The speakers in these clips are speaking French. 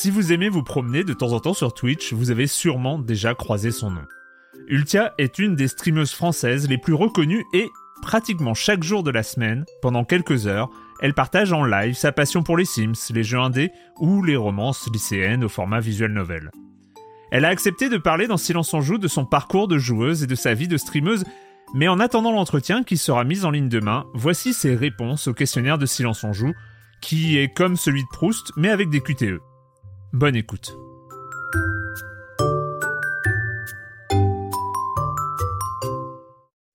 Si vous aimez vous promener de temps en temps sur Twitch, vous avez sûrement déjà croisé son nom. Ultia est une des streameuses françaises les plus reconnues et, pratiquement chaque jour de la semaine, pendant quelques heures, elle partage en live sa passion pour les Sims, les jeux indés ou les romances lycéennes au format visual novel. Elle a accepté de parler dans Silence on joue de son parcours de joueuse et de sa vie de streameuse, mais en attendant l'entretien qui sera mis en ligne demain, voici ses réponses au questionnaire de Silence on joue, qui est comme celui de Proust, mais avec des QTE. Bonne écoute.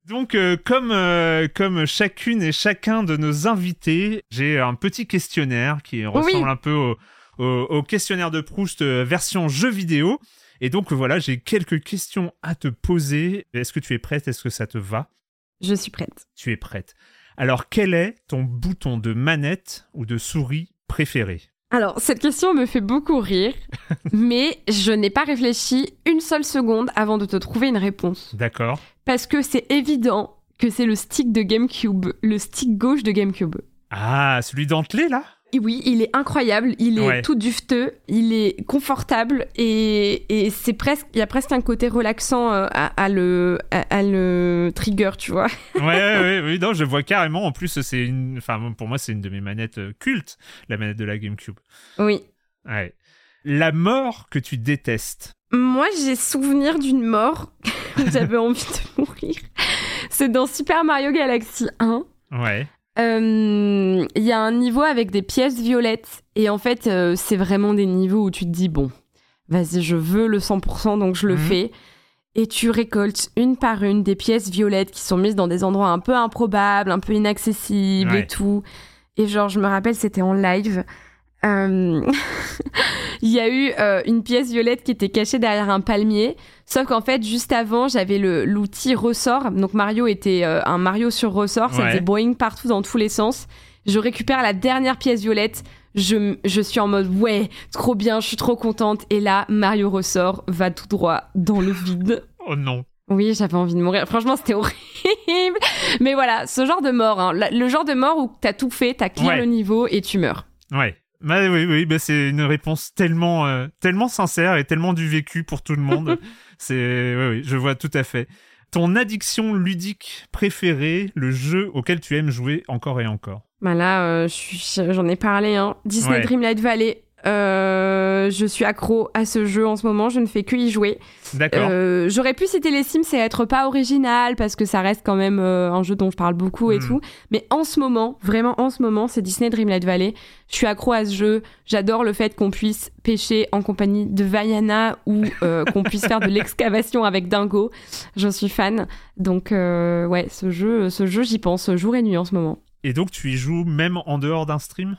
Donc, euh, comme, euh, comme chacune et chacun de nos invités, j'ai un petit questionnaire qui ressemble un peu au, au- au questionnaire de Proust euh, version jeu vidéo. Et donc, voilà, j'ai quelques questions à te poser. Est-ce que tu es prête? Est-ce que ça te va? Je suis prête. Tu es prête. Alors, quel est ton bouton de manette ou de souris préféré? Alors, cette question me fait beaucoup rire, mais je n'ai pas réfléchi une seule seconde avant de te trouver une réponse. D'accord Parce que c'est évident que c'est le stick de GameCube, le stick gauche de GameCube. Ah, celui dentelé, là? Oui, il est incroyable, il est Ouais. tout dufteux, il est confortable et, et c'est presque, il y a presque un côté relaxant euh, à, à le, à, à le trigger, tu vois. ouais, ouais, ouais, oui, non, je vois carrément. En plus, c'est une, enfin, pour moi, c'est une de mes manettes euh, cultes, la manette de la GameCube. Oui. Ouais. La mort que tu détestes. Moi, j'ai souvenir d'une mort où j'avais envie de mourir. C'est dans Super Mario Galaxy 1. Ouais. Euh, Il y a un niveau avec des pièces violettes. Et en fait, euh, c'est vraiment des niveaux où tu te dis, bon, vas-y, je veux le 100%, donc je le Mhm. fais. Et tu récoltes une par une des pièces violettes qui sont mises dans des endroits un peu improbables, un peu inaccessibles Ouais. et tout. Et genre, je me rappelle, c'était en live. Euh, Il y a eu euh, une pièce violette qui était cachée derrière un palmier. Sauf qu'en fait, juste avant, j'avais l'outil ressort. Donc Mario était euh, un Mario sur ressort. Ça Ouais. faisait boing partout dans tous les sens. Je récupère la dernière pièce violette. Je, suis en mode ouais, trop bien, je suis trop contente. Et là, Mario ressort, va tout droit dans le vide. Oh non. Oui, j'avais envie de mourir. Franchement, c'était horrible. Mais voilà, ce genre de mort, hein. Le genre de mort où t'as tout fait, t'as clear Ouais. le niveau et tu meurs. Ouais. Bah oui, oui, bah c'est une réponse tellement, euh, tellement sincère et tellement du vécu pour tout le monde. c'est, oui, oui, je vois tout à fait. Ton addiction ludique préférée, le jeu auquel tu aimes jouer encore et encore? Bah là, euh, j'en ai parlé. Hein. Disney Ouais. Dreamlight Valley. Euh, je suis accro à ce jeu en ce moment. Je ne fais que y jouer. D'accord. Euh, J'aurais pu citer les Sims et être pas original parce que ça reste quand même euh, un jeu dont je parle beaucoup et Mm. tout. Mais en ce moment, vraiment en ce moment, c'est Disney Dreamlight Valley. Je suis accro à ce jeu. J'adore le fait qu'on puisse pêcher en compagnie de Vaiana ou qu'on puisse faire de l'excavation avec Dingo. Je suis fan. Donc ouais, ce jeu, ce jeu, j'y pense jour et nuit en ce moment. Et donc tu y joues même en dehors d'un stream?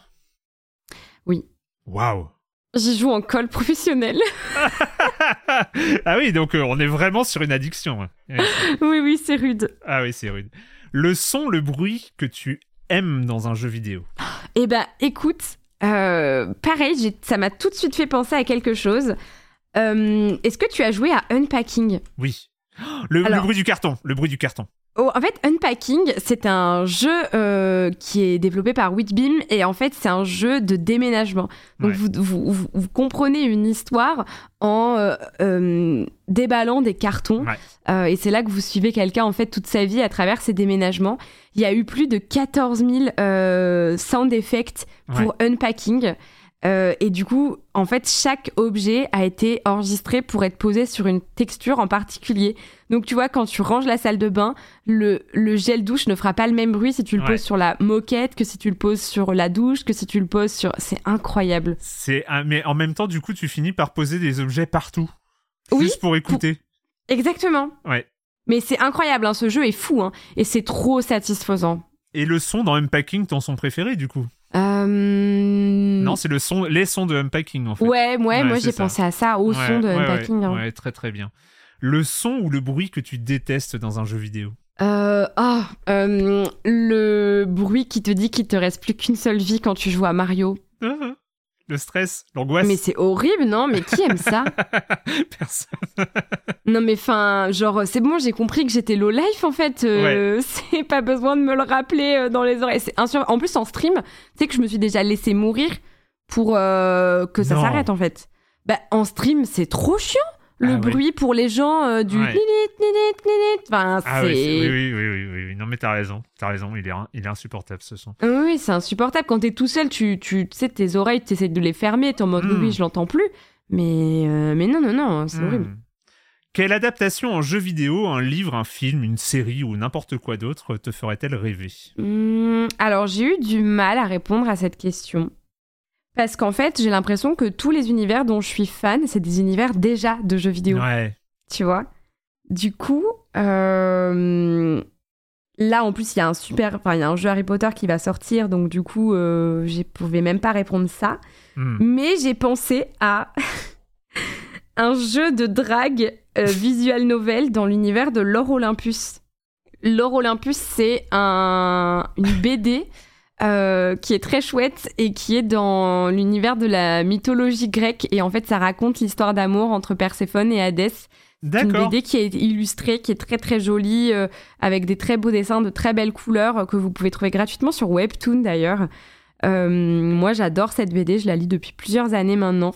Oui. Waouh. J'y joue en col professionnel. ah oui, donc euh, on est vraiment sur une addiction. hein. Ouais. oui, oui, c'est rude. Ah oui, c'est rude. Le son, le bruit que tu aimes dans un jeu vidéo? Eh ben, écoute, euh, pareil, ça m'a tout de suite fait penser à quelque chose. Euh, Est-ce que tu as joué à Unpacking? Oui. Le, bruit du carton. Le bruit du carton. Oh, en fait, Unpacking, c'est un jeu euh, qui est développé par Witbeam et en fait, c'est un jeu de déménagement. Donc, Ouais. vous, vous, comprenez une histoire en euh, euh, déballant des cartons Ouais. Et c'est là que vous suivez quelqu'un en fait toute sa vie à travers ses déménagements. Il y a eu plus de 14 000 euh, sound effects pour Unpacking. Euh, et du coup, en fait, chaque objet a été enregistré pour être posé sur une texture en particulier. Donc, tu vois, quand tu ranges la salle de bain, le, le gel douche ne fera pas le même bruit si tu le Ouais. poses sur la moquette que si tu le poses sur la douche, que si tu le poses sur... C'est incroyable. C'est un- mais en même temps, du coup, tu finis par poser des objets partout. Oui, Juste pour écouter. Exactement. Ouais. Mais c'est incroyable, hein, ce jeu est fou, hein, et c'est trop satisfaisant. Et le son dans Unpacking, ton son préféré du coup? Euh, Non, c'est le son, les sons de Unpacking en fait. Ouais, ouais, Ouais, moi j'ai pensé à ça, au Ouais, son de Unpacking. ouais, hein. ouais, très très bien. Le son ou le bruit que tu détestes dans un jeu vidéo? Euh, ah, euh, le bruit qui te dit qu'il te reste plus qu'une seule vie quand tu joues à Mario. Le stress, l'angoisse. Mais c'est horrible, non Mais qui aime ça Personne. Non, mais enfin, genre, c'est bon, j'ai compris que j'étais low life en fait. euh, C'est pas besoin de me le rappeler euh, dans les oreilles. C'est insur- En plus, en stream, tu sais que je me suis déjà laissé mourir pour euh, que ça s'arrête en fait. Bah, en stream, c'est trop chiant. Le Ah bruit pour les gens euh, du Ouais. ninit, ninit, ninit. Enfin, Ah c'est. oui, oui, oui, oui, oui, oui, oui. Non mais t'as raison, t'as raison, il est, il est insupportable ce son. Oui, oui, c'est insupportable. Quand t'es tout seul, tu, tu sais, tes oreilles, t'essaies de les fermer, t'es en mode Mm. oui, oui, je l'entends plus. Mais, euh, mais non, non, non, c'est Hmm. horrible. Quelle adaptation en jeu vidéo, un livre, un film, une série ou n'importe quoi d'autre te ferait-elle rêver? Hmm, alors, j'ai eu du mal à répondre à cette question. Parce qu'en fait, j'ai l'impression que tous les univers dont je suis fan, c'est des univers déjà de jeux vidéo. Ouais. Tu vois? Du coup, euh, là, en plus, il y a un super. Enfin, il y a un jeu Harry Potter qui va sortir, donc du coup, euh, je pouvais même pas répondre ça. Hmm. Mais j'ai pensé à un jeu de drague euh, visual novel dans l'univers de L'Or Olympus. L'Or Olympus, c'est un, une BD euh, qui est très chouette et qui est dans l'univers de la mythologie grecque. Et en fait, ça raconte l'histoire d'amour entre Perséphone et Hadès. Une. BD qui est illustrée, qui est très très jolie, euh, avec des très beaux dessins, de très belles couleurs, euh, que vous pouvez trouver gratuitement sur Webtoon d'ailleurs. Euh, moi, j'adore cette BD, je la lis depuis plusieurs années maintenant.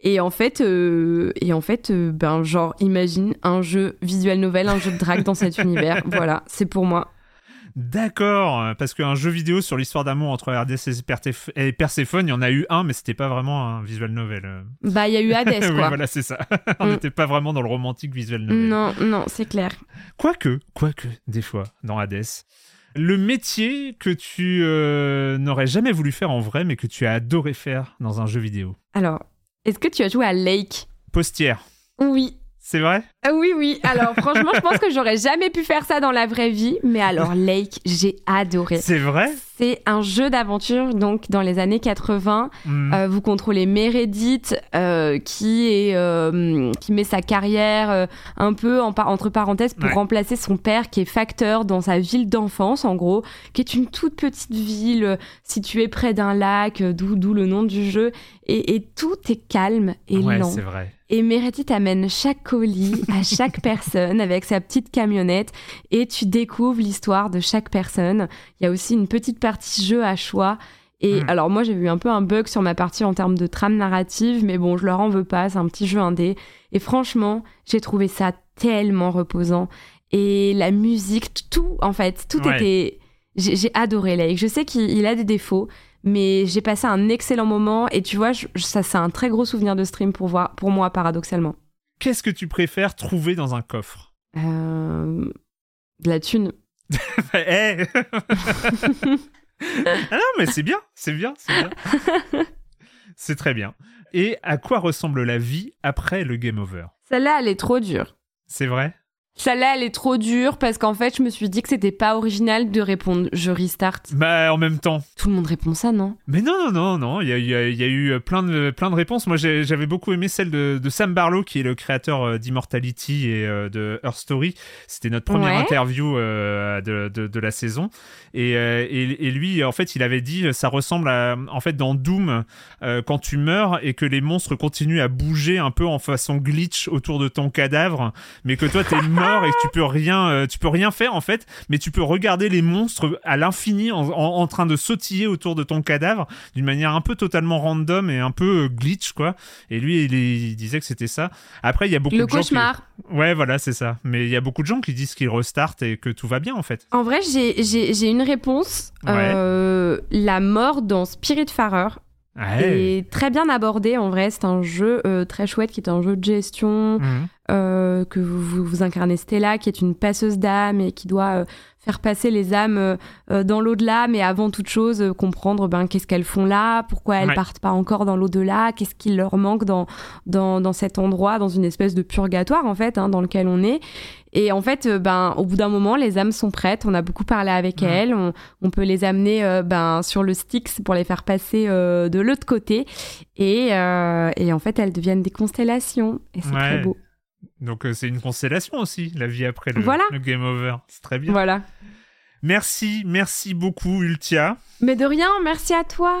Et en fait, euh, et en fait, euh, ben genre, imagine un jeu visual novel, un jeu de drague dans cet univers. Voilà, c'est pour moi. D'accord, parce qu'un jeu vidéo sur l'histoire d'amour entre RDS et Perséphone, il y en a eu un, mais c'était pas vraiment un visual novel. euh. Bah, il y a eu Hadès, Oui, quoi. voilà, c'est ça. On Mm. n'était pas vraiment dans le romantique visual novel. non, non, c'est clair. Quoique, quoique, des fois, dans Hades. Le métier que tu euh, n'aurais jamais voulu faire en vrai, mais que tu as adoré faire dans un jeu vidéo. Alors, est-ce que tu as joué à Lake? Postière, Oui. c'est vrai? Oui, oui. Alors, franchement, je pense que j'aurais jamais pu faire ça dans la vraie vie. Mais alors, Lake, j'ai adoré. C'est vrai? C'est un jeu d'aventure, donc dans les années 80. Hmm. Euh, vous contrôlez Meredith, euh, qui est euh, qui met sa carrière un peu en par- entre parenthèses pour Ouais. remplacer son père, qui est facteur dans sa ville d'enfance, en gros, qui est une toute petite ville située près d'un lac, d'où le nom du jeu, et, et tout est calme et Ouais, lent. c'est vrai. Et Meredith amène chaque colis à chaque personne avec sa petite camionnette et tu découvres l'histoire de chaque personne. Il y a aussi une petite partie jeu à choix. Et Mm. alors moi j'ai eu un peu un bug sur ma partie en termes de trame narrative, mais bon je leur en veux pas, c'est un petit jeu indé. Et franchement j'ai trouvé ça tellement reposant. Et la musique, tout en fait, tout Ouais. était... J'ai adoré Lake. Je sais qu'il il a des défauts, mais j'ai passé un excellent moment et tu vois, je- ça c'est un très gros souvenir de stream pour, voir, pour moi paradoxalement. Qu'est-ce que tu préfères trouver dans un coffre? Euh, de la thune. Eh Ah non, mais c'est bien, c'est bien, c'est bien. C'est très bien. Et à quoi ressemble la vie après le game over? Celle-là, elle est trop dure. C'est vrai? Celle-là, elle est trop dure parce qu'en fait, je me suis dit que c'était pas original de répondre je restart. Bah, en même temps. Tout le monde répond ça, non? Mais non, non, non, non, il y a, il y a- il y a eu plein de, plein de réponses. Moi, j'avais beaucoup aimé celle de, de Sam Barlow, qui est le créateur euh, d'Immortality et euh, de Earth Story. C'était notre première Ouais. interview euh, de, de, de la saison. Et, euh, et, et lui, en fait, il avait dit, ça ressemble à, en fait, dans Doom, euh, quand tu meurs et que les monstres continuent à bouger un peu en façon glitch autour de ton cadavre, mais que toi, t'es mort et que tu peux rien, euh, tu peux rien faire, en fait, mais tu peux regarder les monstres à l'infini en, en, en train de sautiller autour de ton cadavre d'une manière un peu totalement random et un peu euh, glitch, quoi. Et lui, il, il disait que c'était ça. Après, il y a beaucoup Le de gens qui... Ouais, voilà, c'est ça. Mais il y a beaucoup de gens qui disent qu'ils restartent et que tout va bien, en fait. En vrai, j'ai- une réponse. Ouais. Euh, la mort dans Spiritfarer Ouais. est très bien abordée. En vrai, c'est un jeu euh, très chouette qui est un jeu de gestion. Mhm. euh, que vous, vous, vous incarnez Stella, qui est une passeuse d'âme et qui doit euh, faire passer les âmes dans l'au-delà, mais avant toute chose, comprendre ben, qu'est-ce qu'elles font là, pourquoi elles Ouais. partent pas encore dans l'au-delà, qu'est-ce qui leur manque dans, dans, dans cet endroit, dans une espèce de purgatoire, en fait, hein, dans lequel on est. Et en fait, euh, ben, au bout d'un moment, les âmes sont prêtes. On a beaucoup parlé avec elles. On, on, peut les amener euh, ben, sur le Styx pour les faire passer euh, de l'autre côté. Et, et, en fait, elles deviennent des constellations. Et c'est très beau. Donc, c'est une constellation aussi, la vie après le, le game over. C'est très bien. Voilà. Merci, merci beaucoup, Ultia. Mais de rien, merci à toi.